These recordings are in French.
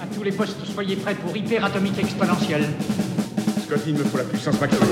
À tous les postes, soyez prêts pour hyper atomique exponentielle. Scott, il me faut la puissance maximale.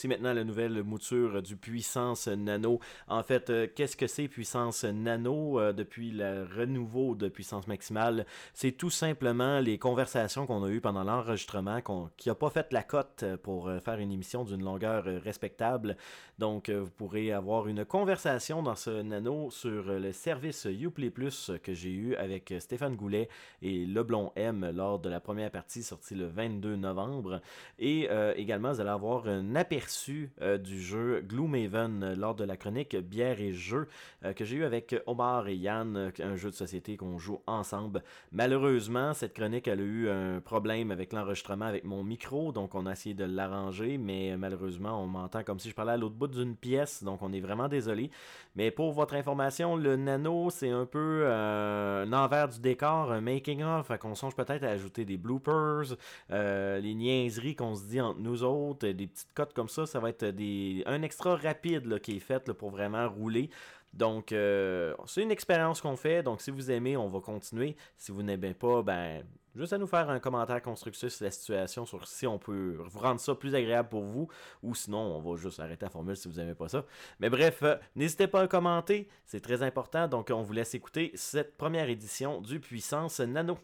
Voici maintenant la nouvelle mouture du Puissance Nano. En fait, euh, qu'est-ce que c'est Puissance Nano euh, depuis le renouveau de Puissance Maximale? C'est tout simplement les conversations qu'on a eues pendant l'enregistrement, qui n'a pas fait la cote pour euh, faire une émission d'une longueur respectable. Donc, vous pourrez avoir une conversation dans ce Nano sur le service Uplay Plus que j'ai eu avec Stéphane Goulet et Leblon M lors de la première partie sortie le 22 novembre. Et également, vous allez avoir un aperçu euh, du jeu Gloomhaven euh, lors de la chronique Bière et Jeux euh, que j'ai eu avec Omar et Yann, un jeu de société qu'on joue ensemble. Malheureusement, cette chronique a eu un problème avec l'enregistrement avec mon micro, donc on a essayé de l'arranger, mais malheureusement on m'entend comme si je parlais à l'autre bout d'une pièce, donc on est vraiment désolé. Mais pour votre information, le nano c'est un peu un envers du décor, un making of, qu'on songe peut-être à ajouter des bloopers, les niaiseries qu'on se dit entre nous autres, des petites cotes comme ça, ça va être des, un extra rapide qui est fait pour vraiment rouler. Donc, euh, c'est une expérience qu'on fait. Donc, si vous aimez, on va continuer. Si vous n'aimez pas, ben, juste à nous faire un commentaire constructif sur la situation, sur si on peut vous rendre ça plus agréable pour vous, ou sinon, on va juste arrêter la formule si vous n'aimez pas ça. Mais bref, euh, n'hésitez pas à commenter, c'est très important. Donc, on vous laisse écouter cette première édition du Puissance Nano.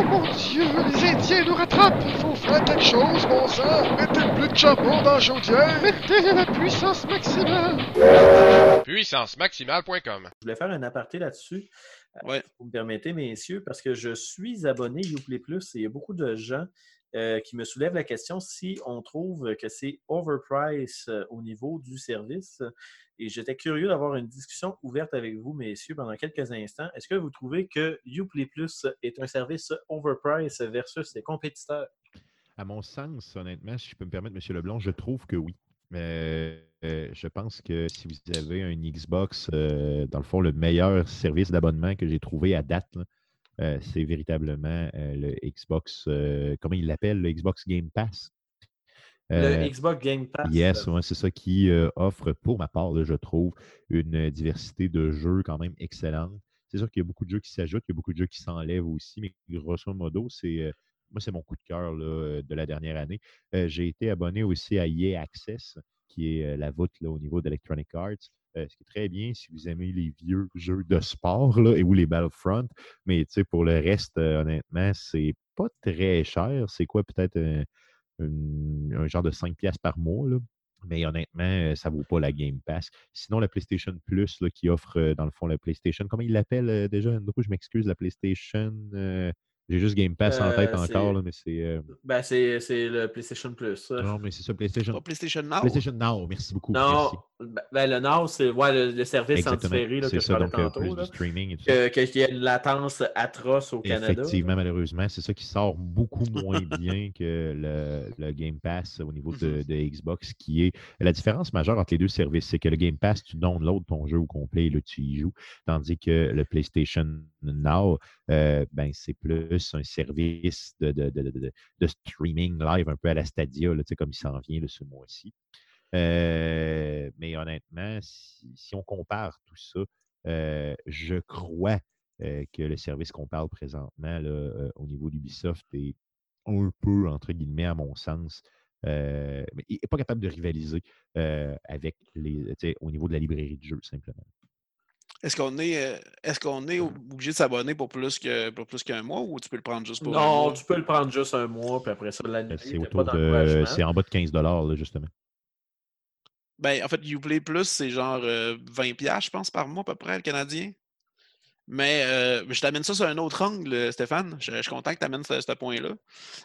Oh mon Dieu, les Indiens nous rattrapent! Il faut faire quelque chose, mon sang! Mettez plus de charbon dans la chaudière! Mettez la puissance maximale! Puissancemaximale.com Je voulais faire un aparté là-dessus, euh, ouais. si vous me permettez, messieurs, parce que je suis abonné Uplay Plus et il y a beaucoup de gens euh, qui me soulèvent la question si on trouve que c'est overpriced euh, au niveau du service. Et j'étais curieux d'avoir une discussion ouverte avec vous, messieurs, pendant quelques instants. Est-ce que vous trouvez que Uplay Plus est un service overpriced versus ses compétiteurs? À mon sens, honnêtement, si je peux me permettre, M. Leblanc, je trouve que oui. Mais euh, je pense que si vous avez un Xbox, euh, dans le fond, le meilleur service d'abonnement que j'ai trouvé à date, euh, c'est véritablement le Xbox, comment il l'appelle, le Xbox Game Pass. Le euh, Xbox Game Pass. Yes, c'est ça qui euh, offre, pour ma part, je trouve, une diversité de jeux quand même excellente. C'est sûr qu'il y a beaucoup de jeux qui s'ajoutent, il y a beaucoup de jeux qui s'enlèvent aussi, mais grosso modo, c'est euh, moi, c'est mon coup de cœur de la dernière année. J'ai été abonné aussi à EA Access, qui est la voûte au niveau d'Electronic Arts. Ce qui est très bien si vous aimez les vieux jeux de sport là, et ou les Battlefront. Mais pour le reste, honnêtement, c'est pas très cher. C'est quoi peut-être un genre de 5 pièces par mois. Mais honnêtement, euh, ça ne vaut pas la Game Pass. Sinon, la PlayStation Plus qui offre, euh, dans le fond, la PlayStation, comment il l'appelle euh, déjà, Andrew? Je m'excuse, la PlayStation. J'ai juste Game Pass en tête encore, là, mais c'est. Euh... Ben, c'est le PlayStation Plus. Non, mais c'est ça, PlayStation. Pas PlayStation Now? PlayStation Now, merci beaucoup. Non, ben, ben, le Now, c'est ouais, le, service en différé là, que ça, je parlais tantôt. Plus là, streaming et tout que, Qu'il y a une latence atroce au Canada. Effectivement, malheureusement, c'est ça qui sort beaucoup moins bien que le, le, Game Pass au niveau de, de, Xbox, qui est la différence majeure entre les deux services. C'est que le Game Pass, tu downloads ton jeu au complet et là, tu y joues. Tandis que le PlayStation Now, euh, ben, c'est plus un service de, de, de, de, streaming live un peu à la Stadia, là, comme il s'en vient ce mois-ci. Euh, mais honnêtement, si, on compare tout ça, euh, je crois que le service qu'on parle présentement au niveau d'Ubisoft est un peu, entre guillemets, à mon sens, mais il n'est pas capable de rivaliser avec les, au niveau de la librairie de jeux, simplement. Est-ce qu'on est, euh, est, qu'on est obligé de s'abonner pour plus que pour plus qu'un mois ou tu peux le prendre juste pour non, un mois? Non, tu peux le prendre juste un mois, puis après ça, l'année. C'est autour de. C'est en bas de 15 là, justement. Ben, en fait, Uplay Plus, c'est genre 20$, euh, je pense, par mois à peu près, le Canadien. Mais euh, je t'amène ça sur un autre angle, Stéphane. Je, je suis content que tu amènes ce, ce point-là.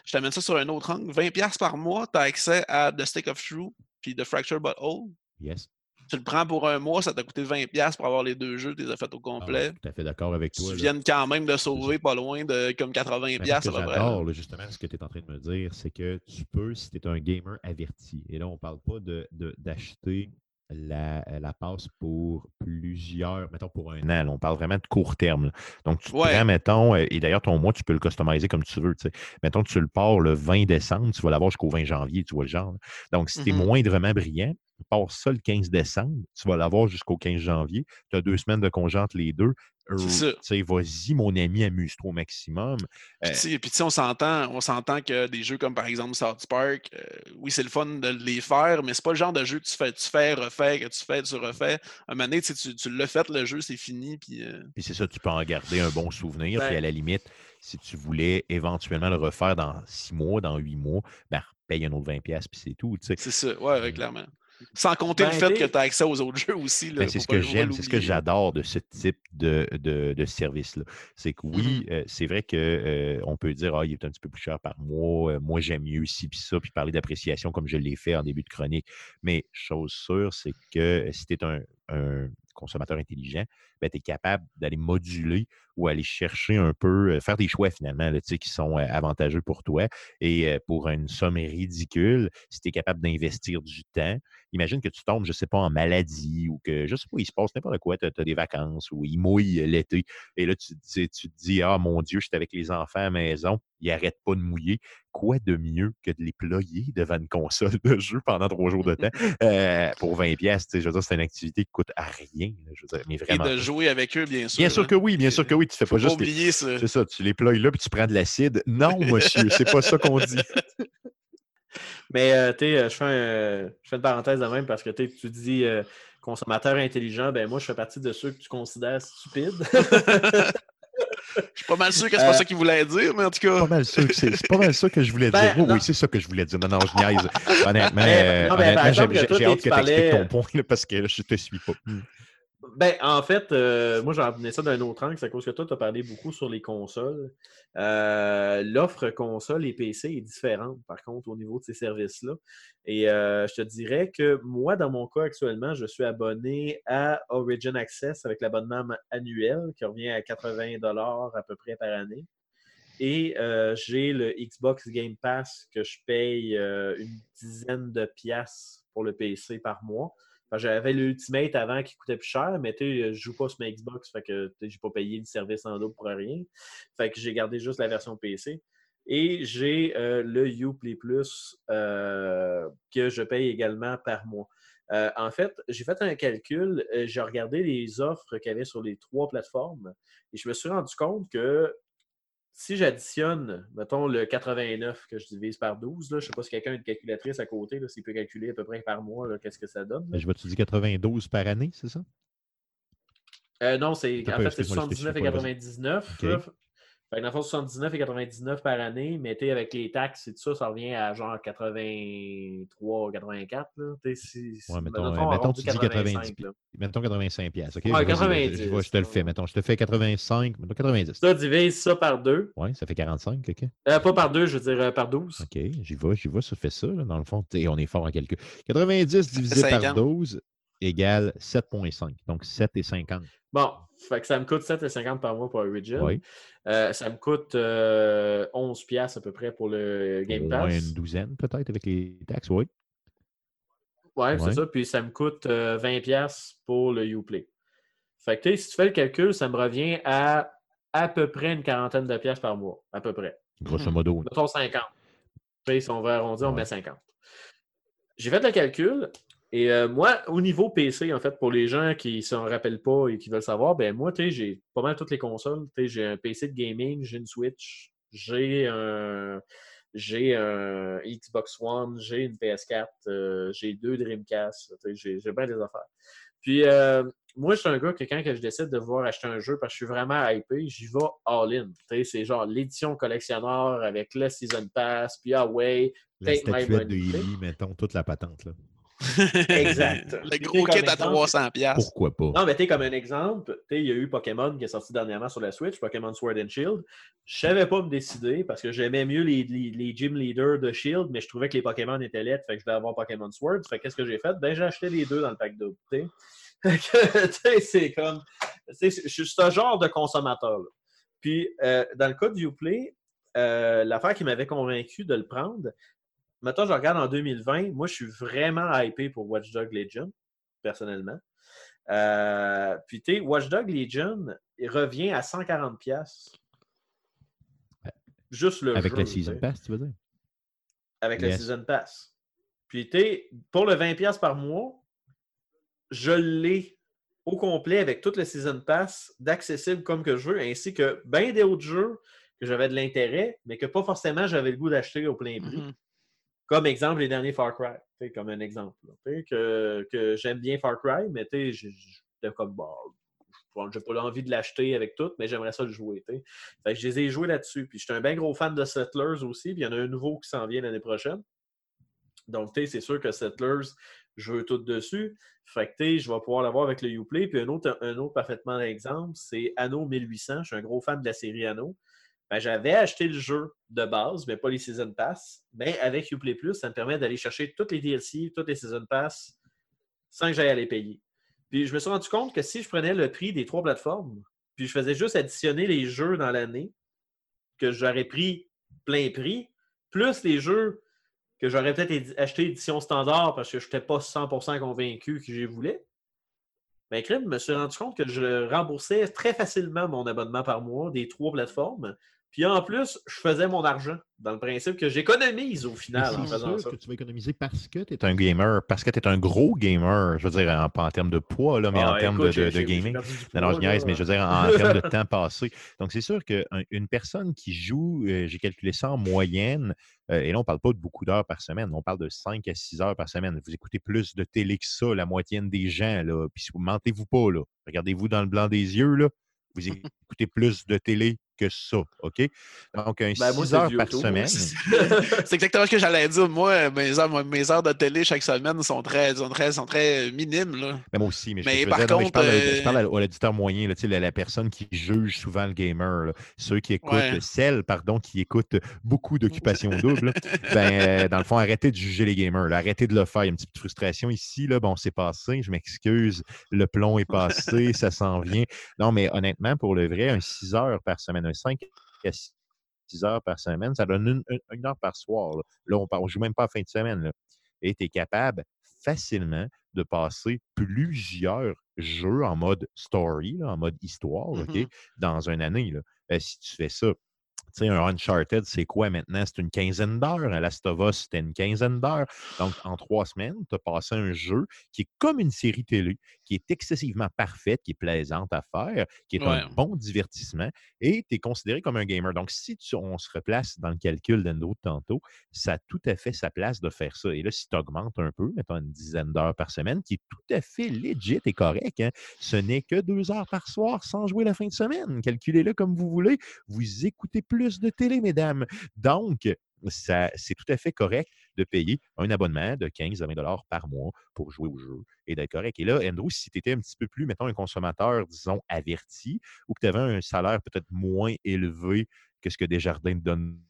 Je t'amène ça sur un autre angle. 20$ par mois, tu as accès à The Stick of True puis The Fracture Butthole. Yes. Tu le prends pour un mois, ça t'a coûté 20$ pour avoir les deux jeux, tu les as fait au Ah, complet. tout à fait d'accord avec toi. tu viens quand même de sauver pas loin de comme 80$ Mais ce à peu près. justement, ce que tu es en train de me dire, c'est que tu peux, si tu es un gamer averti, et là, on ne parle pas de- de- d'acheter la, la passe pour plusieurs, mettons pour un an, là, on parle vraiment de court terme. là. Donc, tu Ouais. prends, mettons, euh, et d'ailleurs, ton mois, tu peux le customiser comme tu veux. tu sais. Mettons, tu le pars le 20 décembre, tu vas l'avoir jusqu'au 20 janvier, tu vois le genre. là. Donc, si tu es Mhm. moindrement brillant, pars ça le 15 décembre, tu vas l'avoir jusqu'au 15 janvier, tu as deux semaines de congé entre les deux. C'est Euh, tu Vas-y, mon ami, amuse-toi au maximum. Puis, Euh, tu sais- puis tu sais, on s'entend, on s'entend que des jeux comme par exemple South Park, euh, oui, c'est le fun de les faire, mais c'est pas le genre de jeu que tu fais, tu fais, refais, que tu fais, tu refais. Un moment donné, tu, tu, tu l'as fait, le jeu, c'est fini. Puis, euh, Puis c'est ça, tu peux en garder un bon souvenir. Puis Ben- à la limite, si tu voulais éventuellement le refaire dans six mois, dans huit mois, ben paye un autre 20$, pièces puis c'est tout. tu c'est ça, ouais, ouais, clairement. Sans compter Ben, le fait t'sais- que tu as accès aux autres jeux aussi. Ben, c'est ce que j'aime, c'est ce que j'adore de ce type de, de, de service-là. C'est que oui, euh, c'est vrai qu'on peut dire, ah, il est un petit peu plus cher par mois, euh, moi j'aime mieux ci, puis ça, puis parler d'appréciation comme je l'ai fait en début de chronique. Mais chose sûre, c'est que euh, si tu es un, un consommateur intelligent, ben, tu es capable d'aller moduler ou aller chercher un peu, euh, faire des choix finalement là, qui sont euh, avantageux pour toi. Et euh, pour une somme ridicule, si tu es capable d'investir du temps, imagine que tu tombes, je ne sais pas, en maladie ou que, je sais pas, il se passe n'importe quoi, tu as, des vacances ou il mouille euh, l'été. Et là, tu, tu, tu te dis, ah mon Dieu, je suis avec les enfants à la maison, ils n'arrêtent pas de mouiller. Quoi de mieux que de les ployer devant une console de jeu pendant trois jours de temps euh, pour 20$? piastres, tu sais, Je veux dire, c'est une activité qui coûte à rien. là, je veux dire, mais Et vraiment. de pas. jouer avec eux, bien sûr. Bien sûr hein. que oui, bien sûr que oui. Tu fais pas juste. les- ça. C'est ça, tu les ploies là puis tu prends de l'acide. Non, monsieur, c'est pas ça qu'on dit. Mais euh, tu sais, euh, je fais, un- je fais une parenthèse de même parce que tu dis euh, consommateur intelligent, ben moi je fais partie de ceux que tu considères stupides. Je suis pas mal sûr que c'est pas Euh, ça qu'il voulait dire, mais en tout pas cas. mal sûr que c'est c'est pas mal ça que je voulais Ben, dire. Oui, non. oui, c'est ça que je voulais dire. Non, non, je niaise. Honnêtement, Mais- euh, non, mais par honnêtement, j'ai- hâte que tu expliques ton point là, parce que je te suis pas. Ben, en fait, euh, moi, j'en venais ça d'un autre angle, c'est à cause que toi, tu as parlé beaucoup sur les consoles. Euh, L'offre console et PC est différente, par contre, au niveau de ces services-là. Et euh, je te dirais que moi, dans mon cas actuellement, je suis abonné à Origin Access avec l'abonnement annuel qui revient à 80 à peu près par année. Et j'ai le Xbox Game Pass que je paye une dizaine de piastres pour le PC par mois. J'avais l'Ultimate avant qui coûtait plus cher, mais tu je joue pas sur ma Xbox, fait que j'ai pas payé le service en double pour rien. Fait que j'ai gardé juste la version PC. Et j'ai euh, le Uplay Plus euh, que je paye également par mois. Euh, en fait, j'ai fait un calcul, j'ai regardé les offres qu'il y avait sur les trois plateformes et je me suis rendu compte que si j'additionne, mettons, le 89 que je divise par 12, là, je ne sais pas si quelqu'un a une calculatrice à côté, s'il peut calculer à peu près par mois, qu'est-ce que ça donne. Je vais te dire 92 par année, c'est ça? Euh, non, c'est en fait, c'est excuse-moi, je 79 et t'ai pas, vas-y. 99. Ok. Fait que dans le fond, 79 et 99 par année, mais t'sais, avec les taxes et tout ça, ça revient à genre 83, 84. Là. Si, si- Ouais, mettons, mettons, euh, mettons, tu dis 90. là. Mettons 85 pièces, OK? Ouais, Vas-y, 90, Je, je- je te le fais, mettons. Je te fais 85, mettons 90. Ça, divise ça par deux. Oui, ça fait 45, OK? Euh, pas par deux, je veux dire euh, par 12. OK, j'y vais, j'y vais, ça fait ça, là, dans le fond. on est fort en calcul. 90 divisé par 50. 12 égale 7,5. Donc 7 et 50. Bon, fait que ça me coûte 7,50 par mois pour Origin. Oui. Euh, ça me coûte euh, 11 piastres à peu près pour le Game Pass. moins une douzaine, peut-être, avec les taxes, oui. Ouais, Ouais. c'est ça. Puis ça me coûte euh, 20$ piastres pour le Uplay. Fait que si tu fais le calcul, ça me revient à à peu près une quarantaine de piastres par mois. À peu près. Grosso modo. Mettons 50. Tu sais, si on va arrondir, on Ouais. met 50. J'ai fait le calcul. Et euh, moi, au niveau PC, en fait, pour les gens qui ne s'en rappellent pas et qui veulent savoir, ben moi, tu sais, j'ai pas mal toutes les consoles. Tu sais, j'ai un PC de gaming, j'ai une Switch, j'ai un, j'ai un Xbox One, j'ai une PS4, euh, j'ai deux Dreamcast, tu sais, j'ai j'ai bien des affaires. Puis, euh, moi, je suis un gars que quand que je décide de vouloir acheter un jeu parce que je suis vraiment hypé, j'y vais all-in. Tu sais, C'est genre l'édition collectionneur avec le Season Pass, puis ah ouais, La Take my statuette de money. Ellie, mettons, toute la patente. Là. Exact. Le gros kit à exemple- 300$. piastres. Pourquoi pas? Non, mais tu sais, comme un exemple, tu sais, il y a eu Pokémon qui est sorti dernièrement sur la Switch, Pokémon Sword and Shield. Je savais pas me décider parce que j'aimais mieux les, les, les gym leaders de Shield, mais je trouvais que les Pokémon étaient laids, fait que je voulais avoir Pokémon Sword. Fait que qu'est-ce que j'ai fait? Ben, j'ai acheté les deux dans le pack double, tu c'est comme. tu sais, Je suis ce genre de consommateur. là. Puis, euh, dans le cas de Uplay, euh, l'affaire qui m'avait convaincu de le prendre, maintenant, je regarde en 2020, moi, je suis vraiment hypé pour Watch Dog Legion, personnellement. Euh, puis, tu sais, Watch Dog Legion, il revient à 140$. piastres. Juste le Avec jeu, la Season Pass, tu veux dire? Avec la Yes. Season Pass. Puis, tu sais, pour le 20$ piastres par mois, je l'ai au complet avec toute le Season Pass d'accessible comme que je veux, ainsi que bien des autres jeux que j'avais de l'intérêt, mais que pas forcément j'avais le goût d'acheter au plein prix. Mhm. Comme exemple, les derniers Far Cry. Comme un exemple. Que, j'aime bien Far Cry, mais j'étais comme bah, j'ai pas envie de l'acheter avec tout, mais j'aimerais ça le jouer. Fait que je les ai joués là-dessus. Puis j'étais un bien gros fan de Settlers aussi. Il y en a un nouveau qui s'en vient l'année prochaine. Donc, c'est sûr que Settlers, je veux tout dessus. Fait que, je vais pouvoir l'avoir avec le Uplay. Puis un autre, un autre parfaitement exemple, c'est Anno 1800. Je suis un gros fan de la série Anno. Ben, j'avais acheté le jeu de base, mais pas les Season Pass. Mais avec Uplay Plus, ça me permet d'aller chercher toutes les DLC, toutes les Season Pass, sans que j'aille à les payer. Puis je me suis rendu compte que si je prenais le prix des trois plateformes, puis je faisais juste additionner les jeux dans l'année, que j'aurais pris plein prix, plus les jeux que j'aurais peut-être acheté édition standard parce que je n'étais pas 100% convaincu que j'y voulais. Ben, je me suis rendu compte que je remboursais très facilement mon abonnement par mois des trois plateformes. Puis en plus, je faisais mon argent dans le principe que j'économise au final en ça. sûr que tu vas économiser parce que tu es un gamer, parce que tu es un gros gamer, je veux dire, en- pas en termes de poids, là, mais Ah, en termes de, de- gaming. Non, non, poids, je niaise, mais je veux dire, en termes de temps passé. Donc, c'est sûr qu'une personne qui joue, euh, j'ai calculé ça en moyenne, euh, et là, on ne parle pas de beaucoup d'heures par semaine, on parle de 5 à 6 heures par semaine. Vous écoutez plus de télé que ça, la moitié des gens, là. Puis, mentez-vous pas, là. Regardez-vous dans le blanc des yeux, là. Vous écoutez plus de télé que ça, OK? Donc, un Ben, moi, 6 c'est heures par auto, semaine. C'est exactement ce que j'allais dire. Moi, mes heures, moi, mes heures de télé chaque semaine sont très, sont très, sont très minimes. Là. Ben, moi aussi, mais, je- Mais je, veux par dire, non, mais je contre, parle, à- je euh, parle à, à l'auditeur moyen, là, la, la personne qui juge souvent le gamer, là. ceux qui écoutent, Ouais. celles, pardon, qui écoutent beaucoup d'occupations doubles, ben, euh, dans le fond, arrêtez de juger les gamers, là. arrêtez de le faire. Il y a une petite frustration ici, là, bon, c'est passé, je m'excuse, le plomb est passé, ça s'en vient. Non, mais honnêtement, pour le vrai, un 6 heures par semaine, un 5 à 6 heures par semaine, ça donne une, heure par soir. Là, Là, on ne joue même pas à fin de semaine. Là. Et tu es capable facilement de passer plusieurs jeux en mode story, là, en mode histoire, OK, Mhm. dans une année. Là. Euh, si tu fais ça, un Uncharted, c'est quoi maintenant? C'est une quinzaine d'heures. Un Last of Us, c'était une quinzaine d'heures. Donc, en trois semaines, tu as passé un jeu qui est comme une série télé, qui est excessivement parfaite, qui est plaisante à faire, qui est un bon divertissement, et tu es considéré comme un gamer. Donc, si tu- on se replace dans le calcul d'Endo de tantôt, ça a tout à fait sa place de faire ça. Et là, si tu augmentes un peu, mettons une dizaine d'heures par semaine, qui est tout à fait legit et correct, hein, ce n'est que deux heures par soir sans jouer la fin de semaine. Calculez-le comme vous voulez. Vous écoutez plus de télé, mesdames. Donc, c'est tout à fait correct de payer un abonnement de 15 à 20 dollars par mois pour jouer au jeu et d'être correct. Et là, Andrew, si tu étais un petit peu plus, mettons, un consommateur, disons, averti, ou que tu avais un salaire peut-être moins élevé que ce que Desjardins te donne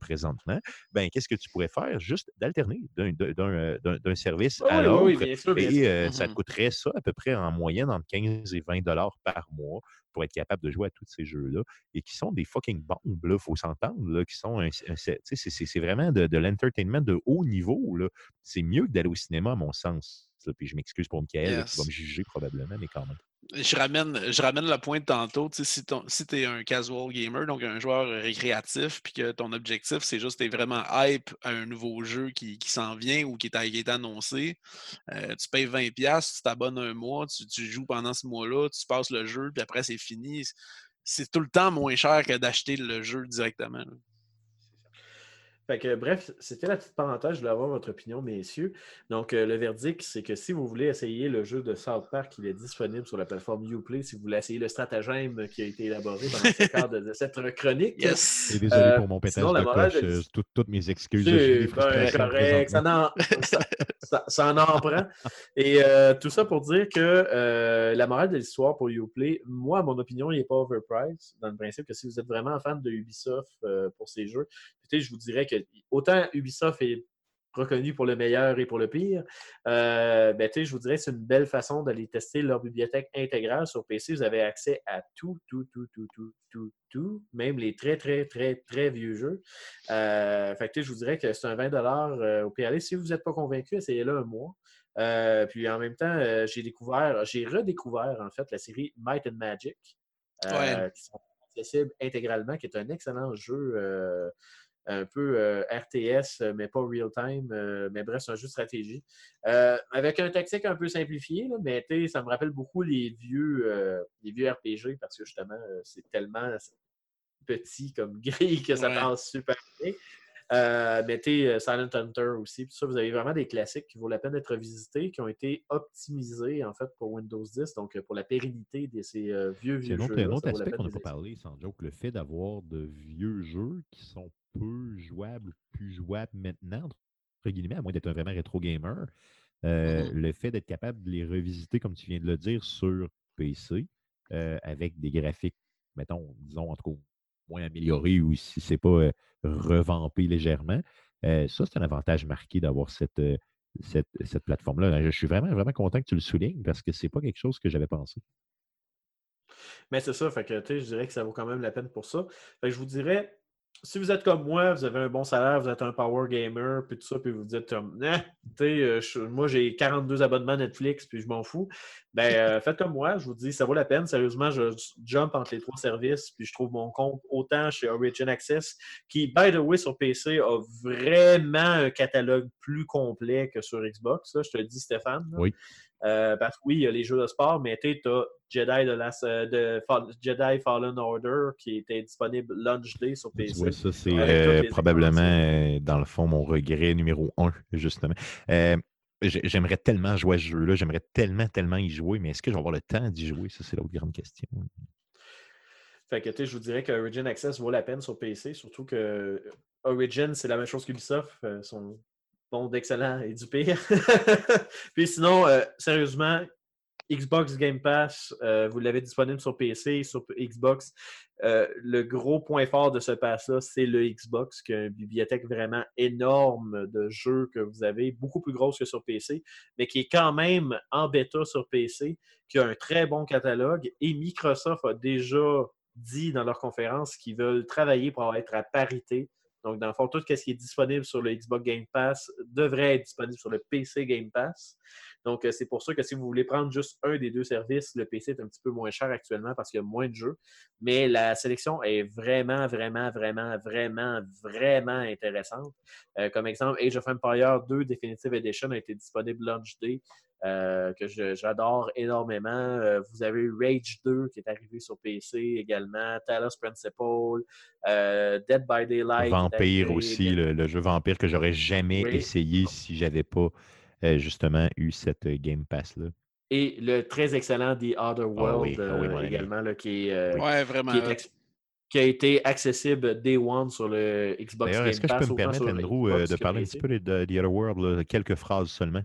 présentement, ben qu'est-ce que tu pourrais faire? Juste d'alterner d'un, d'un service à l'autre. oui, oui, bien sûr, bien sûr. Et euh, ça te Mhm. coûterait ça à peu près en moyenne entre 15 et 20 dollars par mois pour être capable de jouer à tous ces jeux-là et qui sont des fucking bombes, il faut s'entendre, qui sont c'est, tu sais, c'est- c'est- c'est vraiment de, de l'entertainment de haut niveau. là. C'est mieux que d'aller au cinéma, à mon sens. là. Puis je m'excuse pour Michael là, qui va Yes. me juger probablement, mais quand même. Je ramène, je ramène le point de tantôt. Si, tu es un casual gamer, donc un joueur récréatif, puis que ton objectif, c'est juste tu vraiment hype à un nouveau jeu qui, s'en vient ou qui est, annoncé, euh, tu payes 20$, piastres, tu t'abonnes un mois, tu, joues pendant ce mois-là, tu passes le jeu, puis après c'est fini. C'est tout le temps moins cher que d'acheter le jeu directement. Fait que, bref, c'était la petite parenthèse. Je voulais avoir votre opinion, messieurs. Donc, euh, le verdict, c'est que si vous voulez essayer le jeu de South Park, il est disponible sur la plateforme Uplay. Si vous voulez essayer le stratagème qui a été élaboré pendant ce cadre de cette chronique. Yes! Et désolé Euh, pour mon pétage sinon, de morale coche. de- euh, toutes, toutes mes excuses. C'est ben, correct, ça en, ça, ça- ça en en prend. Et euh, tout ça pour dire que euh, la morale de l'histoire pour Uplay, moi, à mon opinion, il n'est pas overpriced, dans le principe que si vous êtes vraiment fan de Ubisoft euh, pour ces jeux, je vous dirais que autant Ubisoft est reconnu pour le meilleur et pour le pire, euh, ben, je vous dirais que c'est une belle façon d'aller tester leur bibliothèque intégrale sur PC. Vous avez accès à tout, tout, tout, tout, tout, tout, tout, même les très, très, très, très vieux jeux. Euh, fait que, je vous dirais que c'est un 20 euh, au PLA. Si vous n'êtes pas convaincu, essayez-le un mois. Euh, puis en même temps, euh, j'ai découvert, j'ai redécouvert en fait la série Might and Magic, Ouais. qui sont accessibles intégralement, qui est un excellent jeu un peu euh, RTS, euh, mais pas real-time. euh, mais bref, c'est un jeu de stratégie. Euh, avec un tactique un peu simplifié, là, mais ça me rappelle beaucoup les vieux, les vieux RPG parce que justement, c'est tellement petit comme grille que ça Ouais. passe super bien. Euh, mais tu sais, euh, Silent Hunter aussi. Puis ça, vous avez vraiment des classiques qui vaut la peine d'être visités, qui ont été optimisés en fait pour Windows 10, donc euh, pour la pérennité de ces euh, vieux C'est vieux jeux. un autre aspect qu'on n'a pas parlé, sans joke, le fait d'avoir de vieux jeux qui sont peu jouables, plus jouables maintenant, entre guillemets, à moins d'être un vraiment rétro gamer. Euh, Mhm. Le fait d'être capable de les revisiter, comme tu viens de le dire, sur PC, euh, avec des graphiques, mettons, disons, en tout cas, moins améliorés ou si c'est pas euh, revampé légèrement, ça, c'est un avantage marqué d'avoir cette, cette, cette plateforme-là. Je suis vraiment, vraiment content que tu le soulignes parce que c'est pas quelque chose que j'avais pensé. Mais c'est ça, fait je dirais que ça vaut quand même la peine pour ça. Je vous dirais, si vous êtes comme moi, vous avez un bon salaire, vous êtes un power gamer, puis tout ça, puis vous vous dites, comme, sais, euh, je- moi j'ai 42 abonnements Netflix, puis je m'en fous, ben euh, faites comme moi, je vous dis, ça vaut la peine. Sérieusement, je jump entre les trois services, puis je trouve mon compte autant chez Origin Access, qui, by the way, sur PC, a vraiment un catalogue plus complet que sur Xbox. là, je te le dis, Stéphane. là. Oui. Euh, parce que oui, il y a les jeux de sport, mais tu as Jedi, de euh, de Fall- Jedi Fallen Order qui était disponible launch day sur PC. vois, ça, c'est euh, probablement, dans le fond, mon regret numéro un, justement. Euh, j'ai- J'aimerais tellement jouer à ce jeu-là, j'aimerais tellement, tellement y jouer, mais est-ce que je vais avoir le temps d'y jouer? Ça, c'est l'autre grande question. Fait que tu sais, je vous dirais que Origin Access vaut la peine sur PC, surtout que Origin, c'est la même chose qu'Ubisoft. sont bons d'excellent et du pire. Puis sinon, euh, sérieusement, Xbox Game Pass, euh, vous l'avez disponible sur PC, sur Xbox. Euh, le gros point fort de ce pass-là, c'est le Xbox, qui a une bibliothèque vraiment énorme de jeux que vous avez, beaucoup plus grosse que sur PC, mais qui est quand même en bêta sur PC, qui a un très bon catalogue. Et Microsoft a déjà dit dans leur conférence qu'ils veulent travailler pour être à parité. Donc, dans le fond, tout ce qui est disponible sur le Xbox Game Pass devrait être disponible sur le PC Game Pass. Donc, euh, c'est pour ça que si vous voulez prendre juste un des deux services, le PC est un petit peu moins cher actuellement parce qu'il y a moins de jeux. Mais la sélection est vraiment, vraiment, vraiment, vraiment, vraiment intéressante. Euh, comme exemple, Age of Empire 2 Definitive Edition a été disponible launch day. Euh, que j'adore énormément. Euh, vous avez eu Rage 2 qui est arrivé sur PC également, Talos Principle, euh, Dead by Daylight. Vampire aussi, le, le jeu Vampire que j'aurais jamais Oui. essayé si j'avais pas euh, justement eu cette Game Pass-là. Et le très excellent The Other World oui, ah oui, mon ami. également, là, qui, est, Ouais, vraiment. qui, est ex- qui a été accessible Day One sur le Xbox D'ailleurs, Game est-ce que je Pass. peux me permettre, Andrew, de parler un petit peu de The Other World, là, quelques phrases seulement?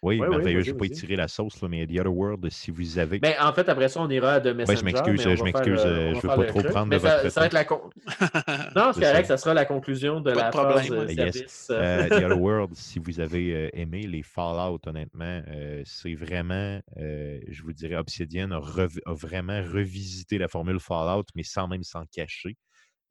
Oui, Ouais, ouais, merveilleux. je ne vais pas étirer la sauce, là, mais The Other World, si vous avez. Ben, en fait, après ça, on ira à de Messenger. je m'excuse, mais on je m'excuse, euh, on va je veux faire pas trop truc. prendre de Mais ça, votre ça va être la con- Non, c'est correct, ça. ça sera la conclusion de Pas de la problème. phrase euh, Yes. service. Euh, The Other World, si vous avez aimé les Fallout, honnêtement, euh, c'est vraiment, euh, je vous dirais, Obsidian a, rev- a vraiment revisité la formule Fallout, mais sans même s'en cacher.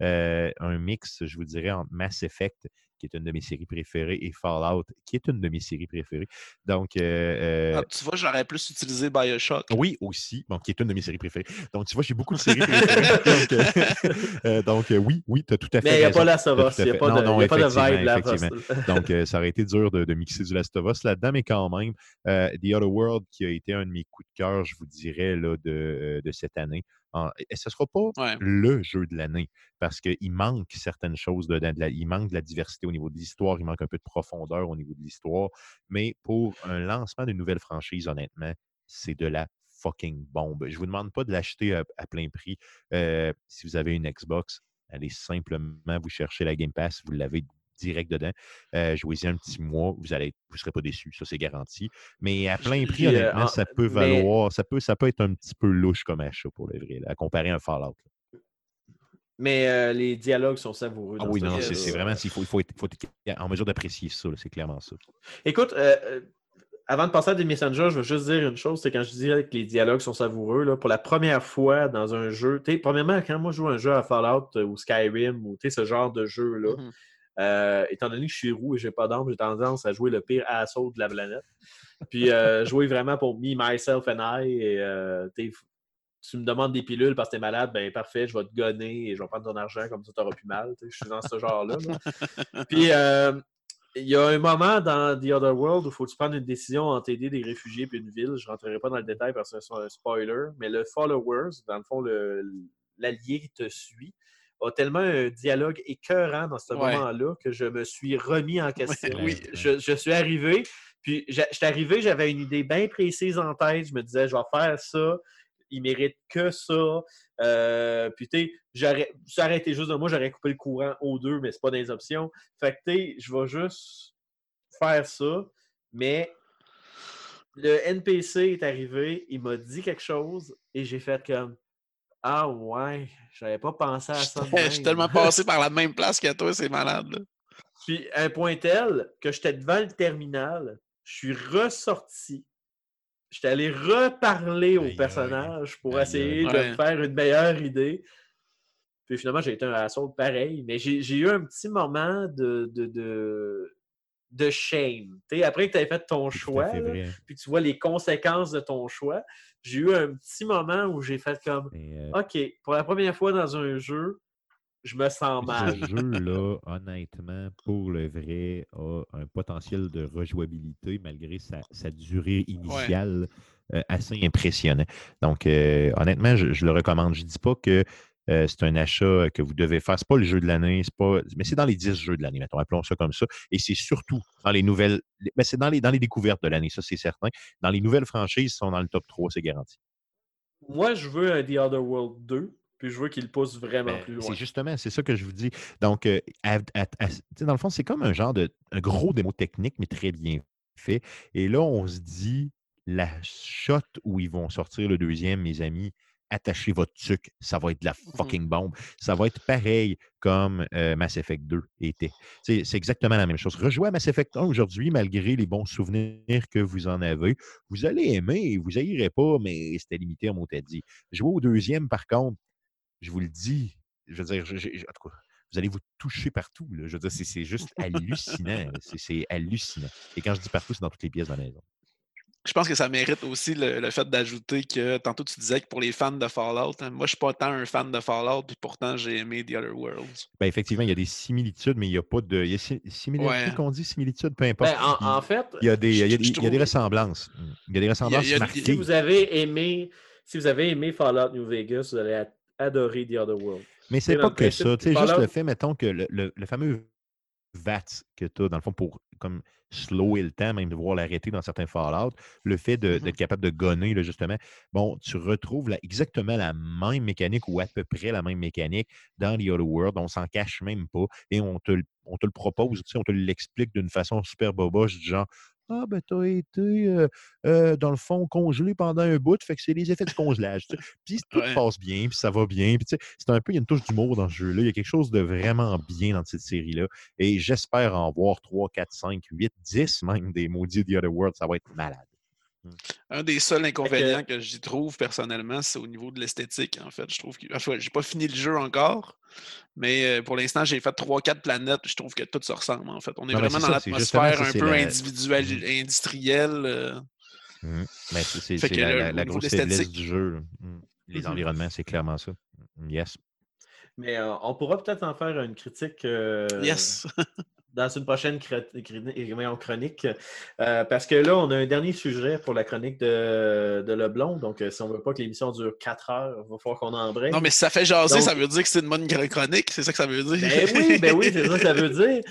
Euh, un mix, je vous dirais, entre Mass Effect, qui est une de mes séries préférées, et Fallout, qui est une de mes séries préférées. Donc, euh, euh, Ah, tu vois, j'aurais plus utilisé Bioshock. oui, aussi, bon, qui est une de mes séries préférées. Donc, tu vois, j'ai beaucoup de séries préférées. donc, euh, donc, oui, oui, tu as tout à fait Mais il n'y a raison. pas la Savos, Tout à il n'y a pas Non, de, non, il y a pas de vibe. Donc, euh, ça aurait été dur de, de mixer du Last of Us là-dedans, mais quand même, euh, The Other World, qui a été un de mes coups de cœur, je vous dirais, là, de, de cette année, en- et ce ne sera pas Ouais. le jeu de l'année parce qu'il manque certaines choses dedans. de la- il manque de la diversité au niveau de l'histoire, il manque un peu de profondeur au niveau de l'histoire. Mais pour un lancement d'une nouvelle franchise, honnêtement, c'est de la fucking bombe. Je ne vous demande pas de l'acheter à, à plein prix. Euh, si vous avez une Xbox, allez simplement vous chercher la Game Pass, vous l'avez direct dedans. Euh, Jouez-y un petit mois, vous allez, vous ne serez pas déçus, ça c'est garanti. Mais à plein prix, euh, honnêtement, en- ça peut mais- valoir, ça peut, ça peut être un petit peu louche comme achat pour le vrai, là, à comparer à un Fallout. là. Mais euh, les dialogues sont savoureux. Ah oui, non, c'est vraiment, il faut, il faut être, faut être en mesure d'apprécier ça, c'est clairement ça. Écoute, euh, avant de passer à des messengers, je veux juste dire une chose, c'est quand je disais que les dialogues sont savoureux, là, pour la première fois dans un jeu, premièrement, quand moi je joue un jeu à Fallout euh, ou Skyrim ou ce genre de jeu-là, Mhm. Euh, étant donné que je suis roux et j'ai pas d'armes, j'ai tendance à jouer le pire assaut de la planète. Puis euh, jouer vraiment pour me, myself and I. Et, euh, tu me demandes des pilules parce que t'es malade, ben parfait, je vais te gonner et je vais prendre ton argent comme ça t'auras plus mal. Je suis dans ce genre-là. là. Puis il y a un moment dans The Other World où il faut que tu prennes une décision entre aider des réfugiés puis une ville. Je ne rentrerai pas dans le détail parce que c'est un spoiler, mais le Followers, dans le fond, l'allié qui te suit, a tellement un dialogue écœurant dans ce Ouais. moment-là que je me suis remis en question. oui. Je, je suis arrivé, puis j'a- j'étais arrivé, j'avais une idée bien précise en tête. Je me disais, je vais faire ça. Il mérite que ça. Euh, puis, tu sais, j'aurais- ça aurait été juste de moi, j'aurais coupé le courant aux deux, mais c'est pas dans les options. Fait que, tu sais, je vais juste faire ça. Mais le NPC est arrivé, il m'a dit quelque chose et j'ai fait comme Ah ouais, j'avais pas pensé à ça. Je suis tellement passé par la même place que toi, c'est malade. là. Puis un point tel que j'étais devant le terminal, je suis ressorti. J'étais allé reparler au personnage pour essayer de me faire une meilleure idée. Puis finalement, j'ai été un assaut pareil. Mais j'ai eu un petit moment de, de, de, de shame. Après que tu avais fait ton choix, puis que tu vois les conséquences de ton choix, j'ai eu un petit moment où j'ai fait comme euh, OK, pour la première fois dans un jeu, je me sens mal. Ce jeu-là, honnêtement, pour le vrai, a un potentiel de rejouabilité malgré sa, sa durée initiale euh, assez impressionnant. Donc, euh, honnêtement, je, je le recommande. Je ne dis pas que euh, c'est un achat que vous devez faire. Ce n'est pas le jeu de l'année, c'est pas. Mais c'est dans les 10 jeux de l'année, mettons, appelons ça comme ça. Et c'est surtout dans les nouvelles. Mais c'est dans les, dans les découvertes de l'année, ça c'est certain. Dans les nouvelles franchises, ils sont dans le top 3, c'est garanti. Moi, je veux un The Other World 2, puis je veux qu'il pousse vraiment Ben, plus loin. C'est justement, c'est ça que je vous dis. Donc, euh, à- à- à- tu sais, dans le fond, c'est comme un genre de un gros démo technique, mais très bien fait. Et là, on se dit, la shot où ils vont sortir le deuxième, mes amis, attachez votre tuque, ça va être de la fucking bombe. Ça va être pareil comme euh, Mass Effect 2 était. C'est c'est exactement la même chose. Rejouez à Mass Effect 1 aujourd'hui, malgré les bons souvenirs que vous en avez. Vous allez aimer, vous haïrez pas, mais c'était limité à mot à dit. Jouer au deuxième, par contre, je vous le dis, je veux dire, je- je- en tout cas, vous allez vous toucher partout. là. Je veux dire, c'est- c'est juste hallucinant. C'est hallucinant. Et quand je dis partout, c'est dans toutes les pièces de la maison. Je pense que ça mérite aussi le, le fait d'ajouter que tantôt tu disais que pour les fans de Fallout, hein, moi je suis pas tant un fan de Fallout, puis pourtant j'ai aimé The Other Worlds. Ben, effectivement, il y a des similitudes, mais il n'y a pas de. Il y a si- similitudes Ouais. qu'on dit, similitudes, peu importe. Ben, en, en fait, il, y a des, il, y a, je- des- je il y a des trouve- ressemblances. Il y a des ressemblances il y a- marquées. si vous avez aimé, si vous avez aimé Fallout New Vegas, vous allez adorer The Other World. Mais c'est pas que ça. Tu sais, juste le fait, mettons, que le, le- le fameux VAT que tu as, dans le fond, pour comme slower le temps, même de voir l'arrêter dans certains Fallout, le fait Mhm. d'être capable de gonner, là, justement, bon, tu retrouves exactement la même mécanique ou à peu près la même mécanique dans The Other World. On s'en cache même pas et on te, le- on te le propose, on te l'explique d'une façon super boboche, du genre. Ah, ben, t'as été, euh, euh, dans le fond, congelé pendant un bout, fait que c'est les effets du congelage. Puis tout Ouais. passe bien, puis ça va bien. Puis, tu sais, c'est un peu, il y a une touche d'humour dans ce jeu-là. Il y a quelque chose de vraiment bien dans cette série-là. Et j'espère en voir 3, 4, 5, 8, 10 même des maudits The Other World. Ça va être malade. Un des seuls inconvénients que j'y trouve personnellement, c'est au niveau de l'esthétique, en fait. Je trouve que. Je j'ai pas fini le jeu encore, mais euh, pour l'instant, j'ai fait 3-4 planètes. Je trouve que tout se ressemble, en fait. On est Non, vraiment dans l'atmosphère un peu la- individuelle, Mhm. industrielle. euh, Mhm. Mais c'est la, la- grosse faiblesse du jeu. là. Mhm. Les environnements, c'est clairement ça. Yes. Mais euh, on pourra peut-être en faire une critique euh, Yes! dans une prochaine chronique. Euh, parce que là, on a un dernier sujet pour la chronique de, de Leblon. Donc, si on ne veut pas que l'émission dure 4 heures, il va falloir qu'on embraye. Non, mais si ça fait jaser, ça veut dire que c'est une bonne chronique. C'est ça que ça veut dire. Ben oui, ben oui, c'est ça que ça veut dire.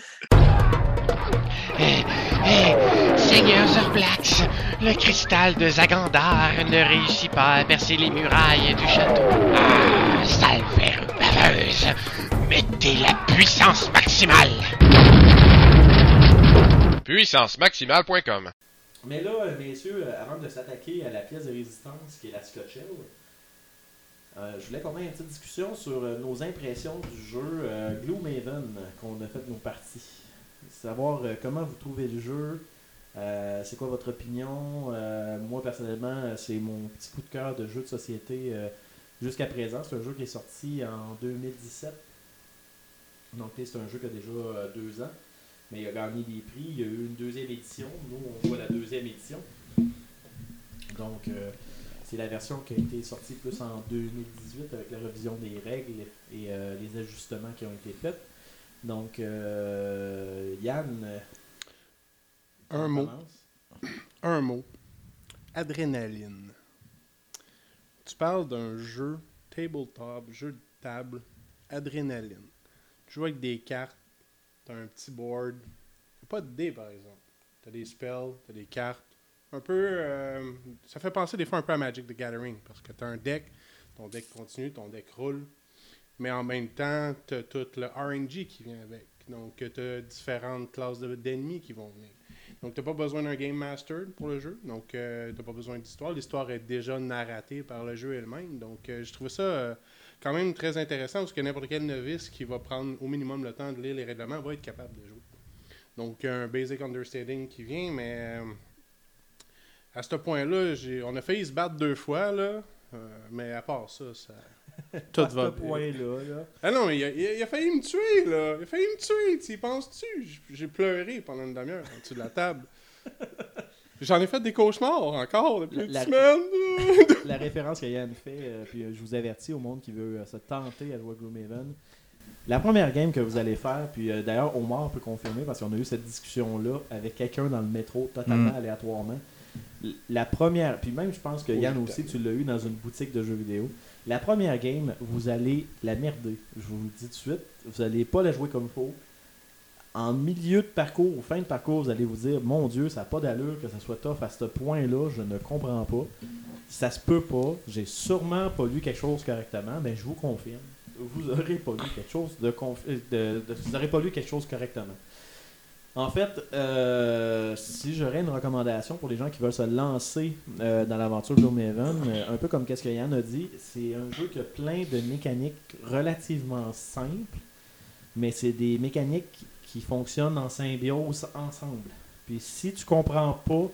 Hé, hé, Seigneur Zorplax, le cristal de Zagandar ne réussit pas à percer les murailles du château. Ah, sale verre baveuse, mettez la puissance maximale. Puissancemaximale.com Mais là, messieurs, avant de s'attaquer à la pièce de résistance qui est la Scotchell, euh, je voulais qu'on ait une petite discussion sur euh, nos impressions du jeu euh, Gloomhaven qu'on a fait nos parties savoir euh, comment vous trouvez le jeu. Euh, c'est quoi votre opinion? Euh, moi, personnellement, c'est mon petit coup de cœur de jeu de société jusqu'à présent. C'est un jeu qui est sorti en 2017. Donc, c'est un jeu qui a déjà deux ans. Mais il a gagné des prix. Il y a eu une deuxième édition. Nous, on voit la deuxième édition. Donc, c'est la version qui a été sortie plus en 2018 avec la revision des règles et les ajustements qui ont été faits. Donc, euh, Yann. Euh, un mot. Un mot. Adrénaline. Tu parles d'un jeu tabletop, jeu de table, adrénaline. Tu joues avec des cartes, tu as un petit board. pas de dés, par exemple. Tu as des spells, tu as des cartes. Un peu. Euh, ça fait penser des fois un peu à Magic the Gathering parce que tu as un deck, ton deck continue, ton deck roule mais en même temps, tu as tout le RNG qui vient avec. Donc, tu as différentes classes d'ennemis qui vont venir. Donc, tu n'as pas besoin d'un Game Master pour le jeu. Donc, euh, tu n'as pas besoin d'histoire. L'histoire est déjà narratée par le jeu elle-même. Donc, euh, je trouve ça euh, quand même très intéressant parce que n'importe quel novice qui va prendre au minimum le temps de lire les règlements va être capable de jouer. Donc, un basic understanding qui vient, mais à ce point-là, on a failli se battre deux fois, là, mais à part ça, ça Tout va point là, Ah non, il a, il a, failli me tuer, là. Il a failli me tuer. Tu y penses-tu? J'ai pleuré pendant une demi-heure en dessous de la table. J'en ai fait des cauchemars encore depuis une semaine. la référence que Yann fait, euh, puis euh, je vous avertis au monde qui veut euh, se tenter à jouer à Gloomhaven. La première game que vous allez faire, puis d'ailleurs Omar peut confirmer parce qu'on a eu cette discussion-là avec quelqu'un dans le métro totalement mm. aléatoirement. La première, puis même je pense que Yann aussi, tu l'as eu dans une boutique de jeux vidéo. La première game, vous allez la merder. Je vous le dis tout de suite. Vous n'allez pas la jouer comme il faut. En milieu de parcours, ou fin de parcours, vous allez vous dire Mon Dieu, ça n'a pas d'allure que ça soit tough à ce point-là, je ne comprends pas. Ça se peut pas. J'ai sûrement pas lu quelque chose correctement, mais je vous confirme. Vous n'aurez pas lu quelque chose de, de, vous n'aurez pas lu quelque chose correctement. En fait, euh, si j'aurais une recommandation pour les gens qui veulent se lancer euh, dans l'aventure Gloomhaven, euh, un peu comme qu'est-ce que Yann a dit, c'est un jeu qui a plein de mécaniques relativement simples, mais c'est des mécaniques qui fonctionnent en symbiose ensemble. Puis si tu comprends pas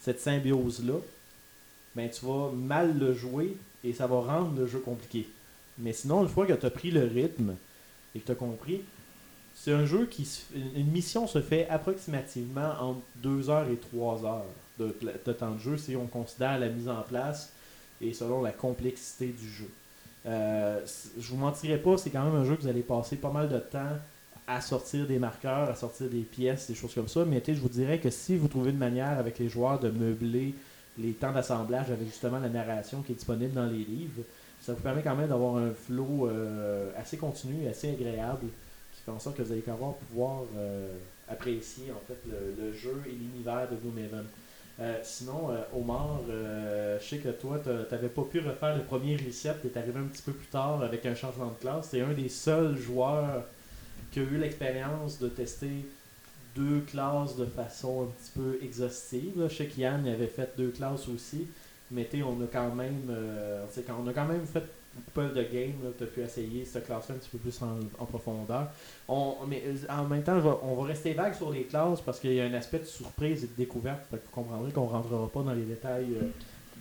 cette symbiose-là, ben tu vas mal le jouer et ça va rendre le jeu compliqué. Mais sinon, une fois que tu as pris le rythme et que tu as compris, c'est un jeu qui. Une mission se fait approximativement entre 2 heures et 3 heures de, temps de jeu si on considère la mise en place et selon la complexité du jeu. Euh, je vous mentirai pas, c'est quand même un jeu que vous allez passer pas mal de temps à sortir des marqueurs, à sortir des pièces, des choses comme ça. Mais je vous dirais que si vous trouvez une manière avec les joueurs de meubler les temps d'assemblage avec justement la narration qui est disponible dans les livres, ça vous permet quand même d'avoir un flow euh, assez continu, assez agréable fait en sorte que vous allez pouvoir, pouvoir euh, apprécier en fait le, jeu et l'univers de Gloomhaven. Euh, sinon, euh, Omar, je sais que toi, tu n'avais pas pu refaire le premier reset, tu es arrivé un petit peu plus tard avec un changement de classe. Tu es un des seuls joueurs qui eu l'expérience de tester deux classes de façon un petit peu exhaustive. Je sais qu'Yann avait fait deux classes aussi, mais on a quand même on a quand même fait peu de game, tu as pu essayer ce classe un petit peu plus en, profondeur. On, mais euh, en même temps, on va rester vague sur les classes parce qu'il y a un aspect de surprise et de découverte. vous comprendrez qu'on ne rentrera pas dans les détails euh,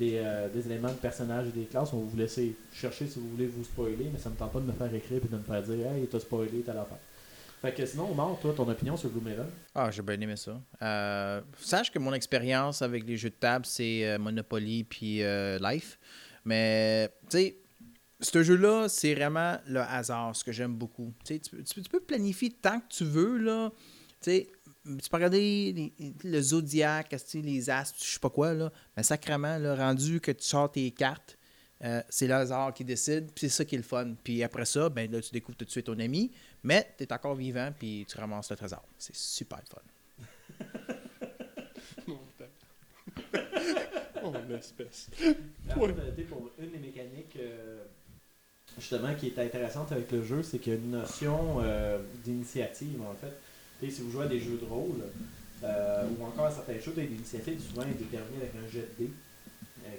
euh, des, éléments de personnage et des classes. On va vous laisser chercher si vous voulez vous spoiler, mais ça ne me tente pas de me faire écrire et de me faire dire Hey, t'as spoilé, t'as l'affaire. Fait que sinon, Omar, toi, ton opinion sur Gloomhaven Ah, j'ai bien aimé ça. sache que mon expérience avec les jeux de table, c'est Monopoly puis Life. Mais, tu sais, ce jeu-là, c'est vraiment le hasard, ce que j'aime beaucoup. Tu, tu, peux planifier tant que tu veux. Là. tu peux regarder les- le zodiaque, les astres, je sais pas quoi, là. Mais sacrément, là, rendu que tu sors tes cartes, euh, c'est le hasard qui décide, puis c'est ça qui est le fun. Puis après ça, ben là, tu découvres tout de suite ton ami, mais tu es encore vivant, puis tu ramasses le trésor. C'est super le fun. Oh, l'espèce. La Ouais. pour une des mécaniques euh, justement qui est intéressante avec le jeu, c'est qu'il y a une notion euh, d'initiative en fait. Tu sais, si vous jouez à des jeux de rôle euh, ou encore à certains jeux, l'initiative souvent est déterminée avec un jet de dés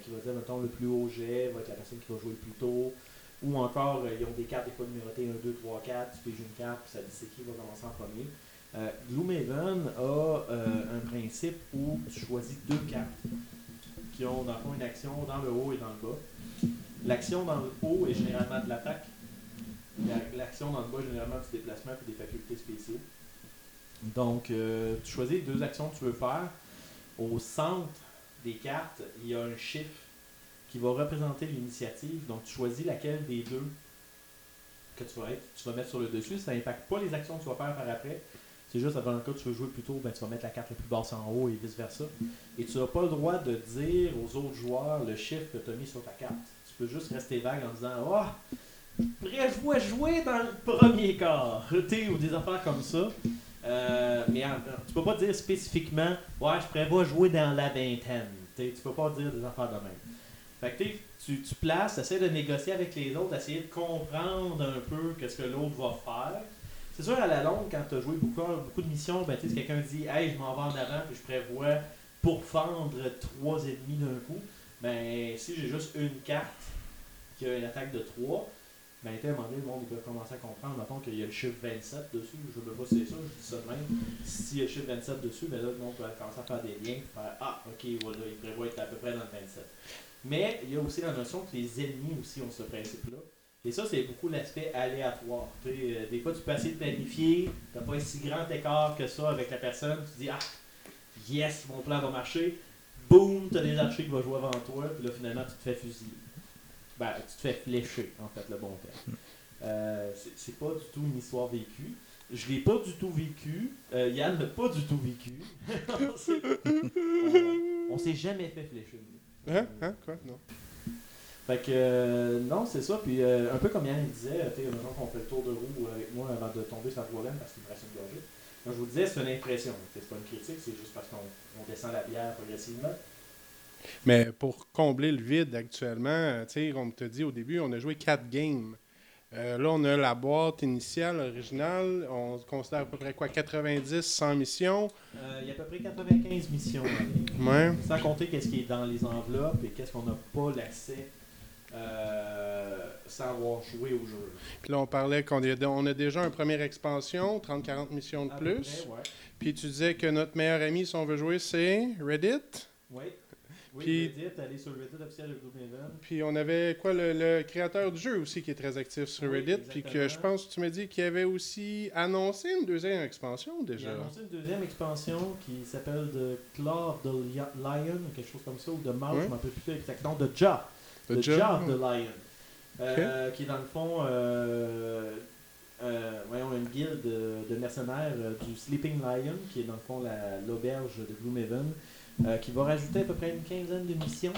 qui va dire mettons le plus haut jet va être la personne qui va jouer le plus tôt. Ou encore, euh, ils ont des cartes des fois numérotées 1, 2, 3, 4, tu piges une carte, puis ça dit c'est qui va commencer en premier. Euh, Gloomhaven a euh, un principe où tu choisis deux cartes qui ont dans le fond une action dans le haut et dans le bas. L'action dans le haut est généralement de l'attaque. La- L'action dans le bas est généralement du déplacement et des facultés spéciaux. Donc, euh, tu choisis deux actions que tu veux faire. Au centre des cartes, il y a un chiffre qui va représenter l'initiative. Donc, tu choisis laquelle des deux que tu vas, être, tu vas mettre sur le dessus. Ça n'impacte pas les actions que tu vas faire par après. C'est juste, dans le cas tu veux jouer plus tôt, ben, tu vas mettre la carte la plus basse en haut et vice-versa. Et tu n'as pas le droit de dire aux autres joueurs le chiffre que tu as mis sur ta carte. Tu peux juste rester vague en disant Oh, prévois jouer dans le premier quart. Ou des affaires comme ça. Euh, mais tu peux pas dire spécifiquement Ouais, je prévois jouer dans la vingtaine. T'sais, tu peux pas dire des affaires de même. Fait que tu, tu places, essaies de négocier avec les autres, essayer de comprendre un peu qu'est-ce que l'autre va faire. C'est sûr, à la longue, quand tu as joué beaucoup, beaucoup de missions, ben, si quelqu'un dit Hey, je m'en vais en avant, puis je prévois pour fendre trois ennemis d'un coup, ben, si j'ai juste une carte qui a une attaque de 3, ben, à un moment donné, le monde peut commencer à comprendre, mettons qu'il y a le chiffre 27 dessus, je ne sais pas si c'est ça, je dis ça de même. S'il y a le chiffre 27 dessus, ben là, le monde peut commencer à faire des liens, faire Ah, ok, voilà, il prévoit être à peu près dans le 27. Mais il y a aussi la notion que les ennemis aussi ont ce principe-là. Et ça, c'est beaucoup l'aspect aléatoire. Euh, des fois, tu peux essayer de planifier, tu n'as pas un si grand écart que ça avec la personne, tu dis Ah, yes, mon plan va marcher. Boum, tu as des archers qui vont jouer avant toi, puis là, finalement, tu te fais fusiller. Ben, tu te fais flécher, en fait, le bon terme. Euh, c'est- pas du tout une histoire vécue. Je l'ai pas du tout vécu. Euh, Yann l'a pas du tout vécu. on s'est- on- on s'est jamais fait flécher. Hein? Hein? Quoi? Non. Fait que, euh, non, c'est ça. Puis, euh, un peu comme Yann disait, tu sais, maintenant qu'on fait le tour de roue avec moi avant de tomber sur la problème parce qu'il me reste une gorgée. Comme je vous disais, c'est une impression. C'est pas une critique, c'est juste parce qu'on on descend la bière progressivement. Mais pour combler le vide actuellement, euh, on te dit au début, on a joué 4 games. Euh, là, on a la boîte initiale, originale. On considère à peu près quoi 90, 100 missions? Euh, Il y a à peu près 95 missions. Ouais. Sans compter qu'est-ce qui est dans les enveloppes et qu'est-ce qu'on n'a pas l'accès euh, sans avoir joué au jeu. Puis là, on parlait qu'on a, on a déjà une première expansion, 30-40 missions de À plus. près, ouais. Puis tu disais que notre meilleur ami, si on veut jouer, c'est Reddit? Oui. Oui, Puis- Reddit, allez sur Reddit officiel de Gloomhaven. Puis on avait quoi le, le créateur du jeu aussi qui est très actif sur Oui, Reddit. Puis que je pense que tu m'as dit qu'il avait aussi annoncé une deuxième expansion Il a déjà. annoncé une deuxième expansion qui s'appelle The Claw of the Li- Lion, quelque chose comme ça, ou The Mouse, Ouais. je m'en rappelle plus exactement. The Jaw. The The Jaw. Jaw of the Lion. Euh, Qui est dans le fond, euh, euh, voyons, une guilde de, de mercenaires du Sleeping Lion, qui est dans le fond la- l'auberge de Gloomhaven, euh, qui va rajouter à peu près une quinzaine de missions.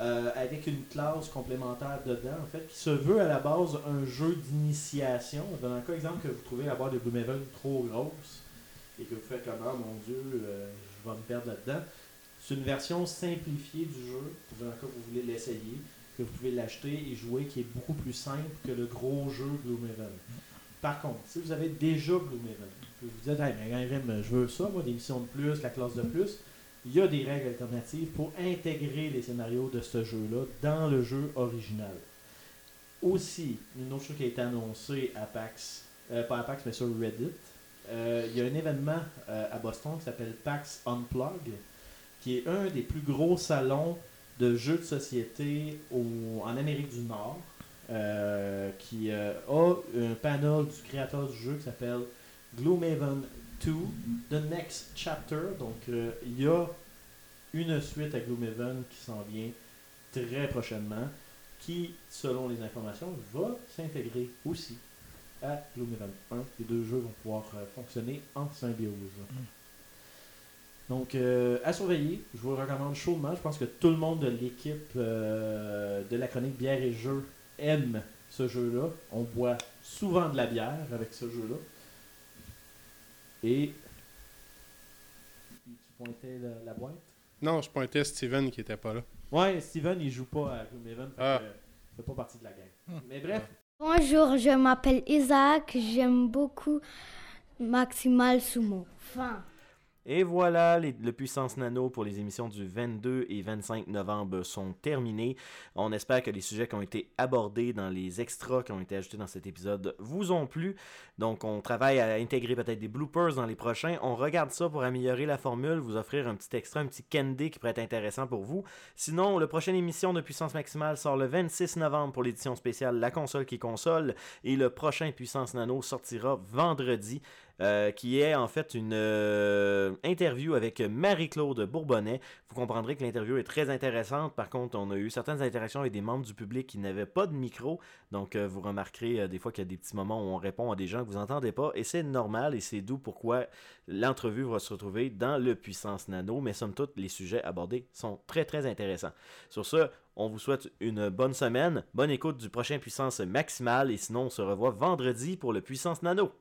euh, avec une classe complémentaire dedans, en fait, qui se veut à la base un jeu d'initiation. Dans le cas exemple que vous trouvez la boîte de Gloomhaven trop grosse et que vous faites comme Ah mon dieu, euh, je vais me perdre là-dedans. C'est une version simplifiée du jeu, dans le cas où vous voulez l'essayer, que vous pouvez l'acheter et jouer, qui est beaucoup plus simple que le gros jeu Gloomhaven. Par contre, si vous avez déjà Gloomhaven, que vous dites, hey, mais Grim, je veux ça, moi, des missions de plus, la classe de plus, il y a des règles alternatives pour intégrer les scénarios de ce jeu-là dans le jeu original. Aussi, une autre chose qui a été annoncée à PAX, euh, pas à PAX, mais sur Reddit, euh, il y a un événement euh, à Boston qui s'appelle PAX Unplug, qui est un des plus gros salons de jeux de société en Amérique du Nord, qui a un panel du créateur du jeu qui s'appelle Gloomhaven 2, The Next Chapter. Donc, euh, il y a une suite à Gloomhaven qui s'en vient très prochainement, qui, selon les informations, va s'intégrer aussi à Gloomhaven 1. Les deux jeux vont pouvoir euh, fonctionner en symbiose. Donc, euh, à surveiller, je vous recommande chaudement. Je pense que tout le monde de l'équipe euh, de la chronique bière et jeux aime ce jeu-là. On boit souvent de la bière avec ce jeu-là. Et. Tu pointais la, la boîte? Non, je pointais Steven qui était pas là. Ouais, Steven, il joue pas à Gloomhaven. Ah. que, il fait pas partie de la gang. Mais bref, Bonjour, je m'appelle Isaac. J'aime beaucoup Maximal Sumo. Fin. Et voilà, le Puissance Nano pour les émissions du 22 et 25 novembre sont terminés. On espère que les sujets qui ont été abordés dans les extras qui ont été ajoutés dans cet épisode vous ont plu. Donc, on travaille à intégrer peut-être des bloopers dans les prochains. On regarde ça pour améliorer la formule, vous offrir un petit extra, un petit candy qui pourrait être intéressant pour vous. Sinon, la prochaine émission de Puissance Maximale sort le 26 novembre pour l'édition spéciale La console qui console. Et le prochain Puissance Nano sortira vendredi. Euh, qui est en fait une euh, interview avec Marie-Claude Bourbonnais. Vous comprendrez que l'interview est très intéressante. Par contre, on a eu certaines interactions avec des membres du public qui n'avaient pas de micro. Donc, euh, vous remarquerez des fois qu'il y a des petits moments où on répond à des gens que vous n'entendez pas. Et c'est normal et c'est d'où pourquoi l'entrevue va se retrouver dans le Puissance Nano. Mais somme toute, les sujets abordés sont très très intéressants. Sur ce, on vous souhaite une bonne semaine, bonne écoute du prochain Puissance Maximale. Et sinon, on se revoit vendredi pour le Puissance Nano.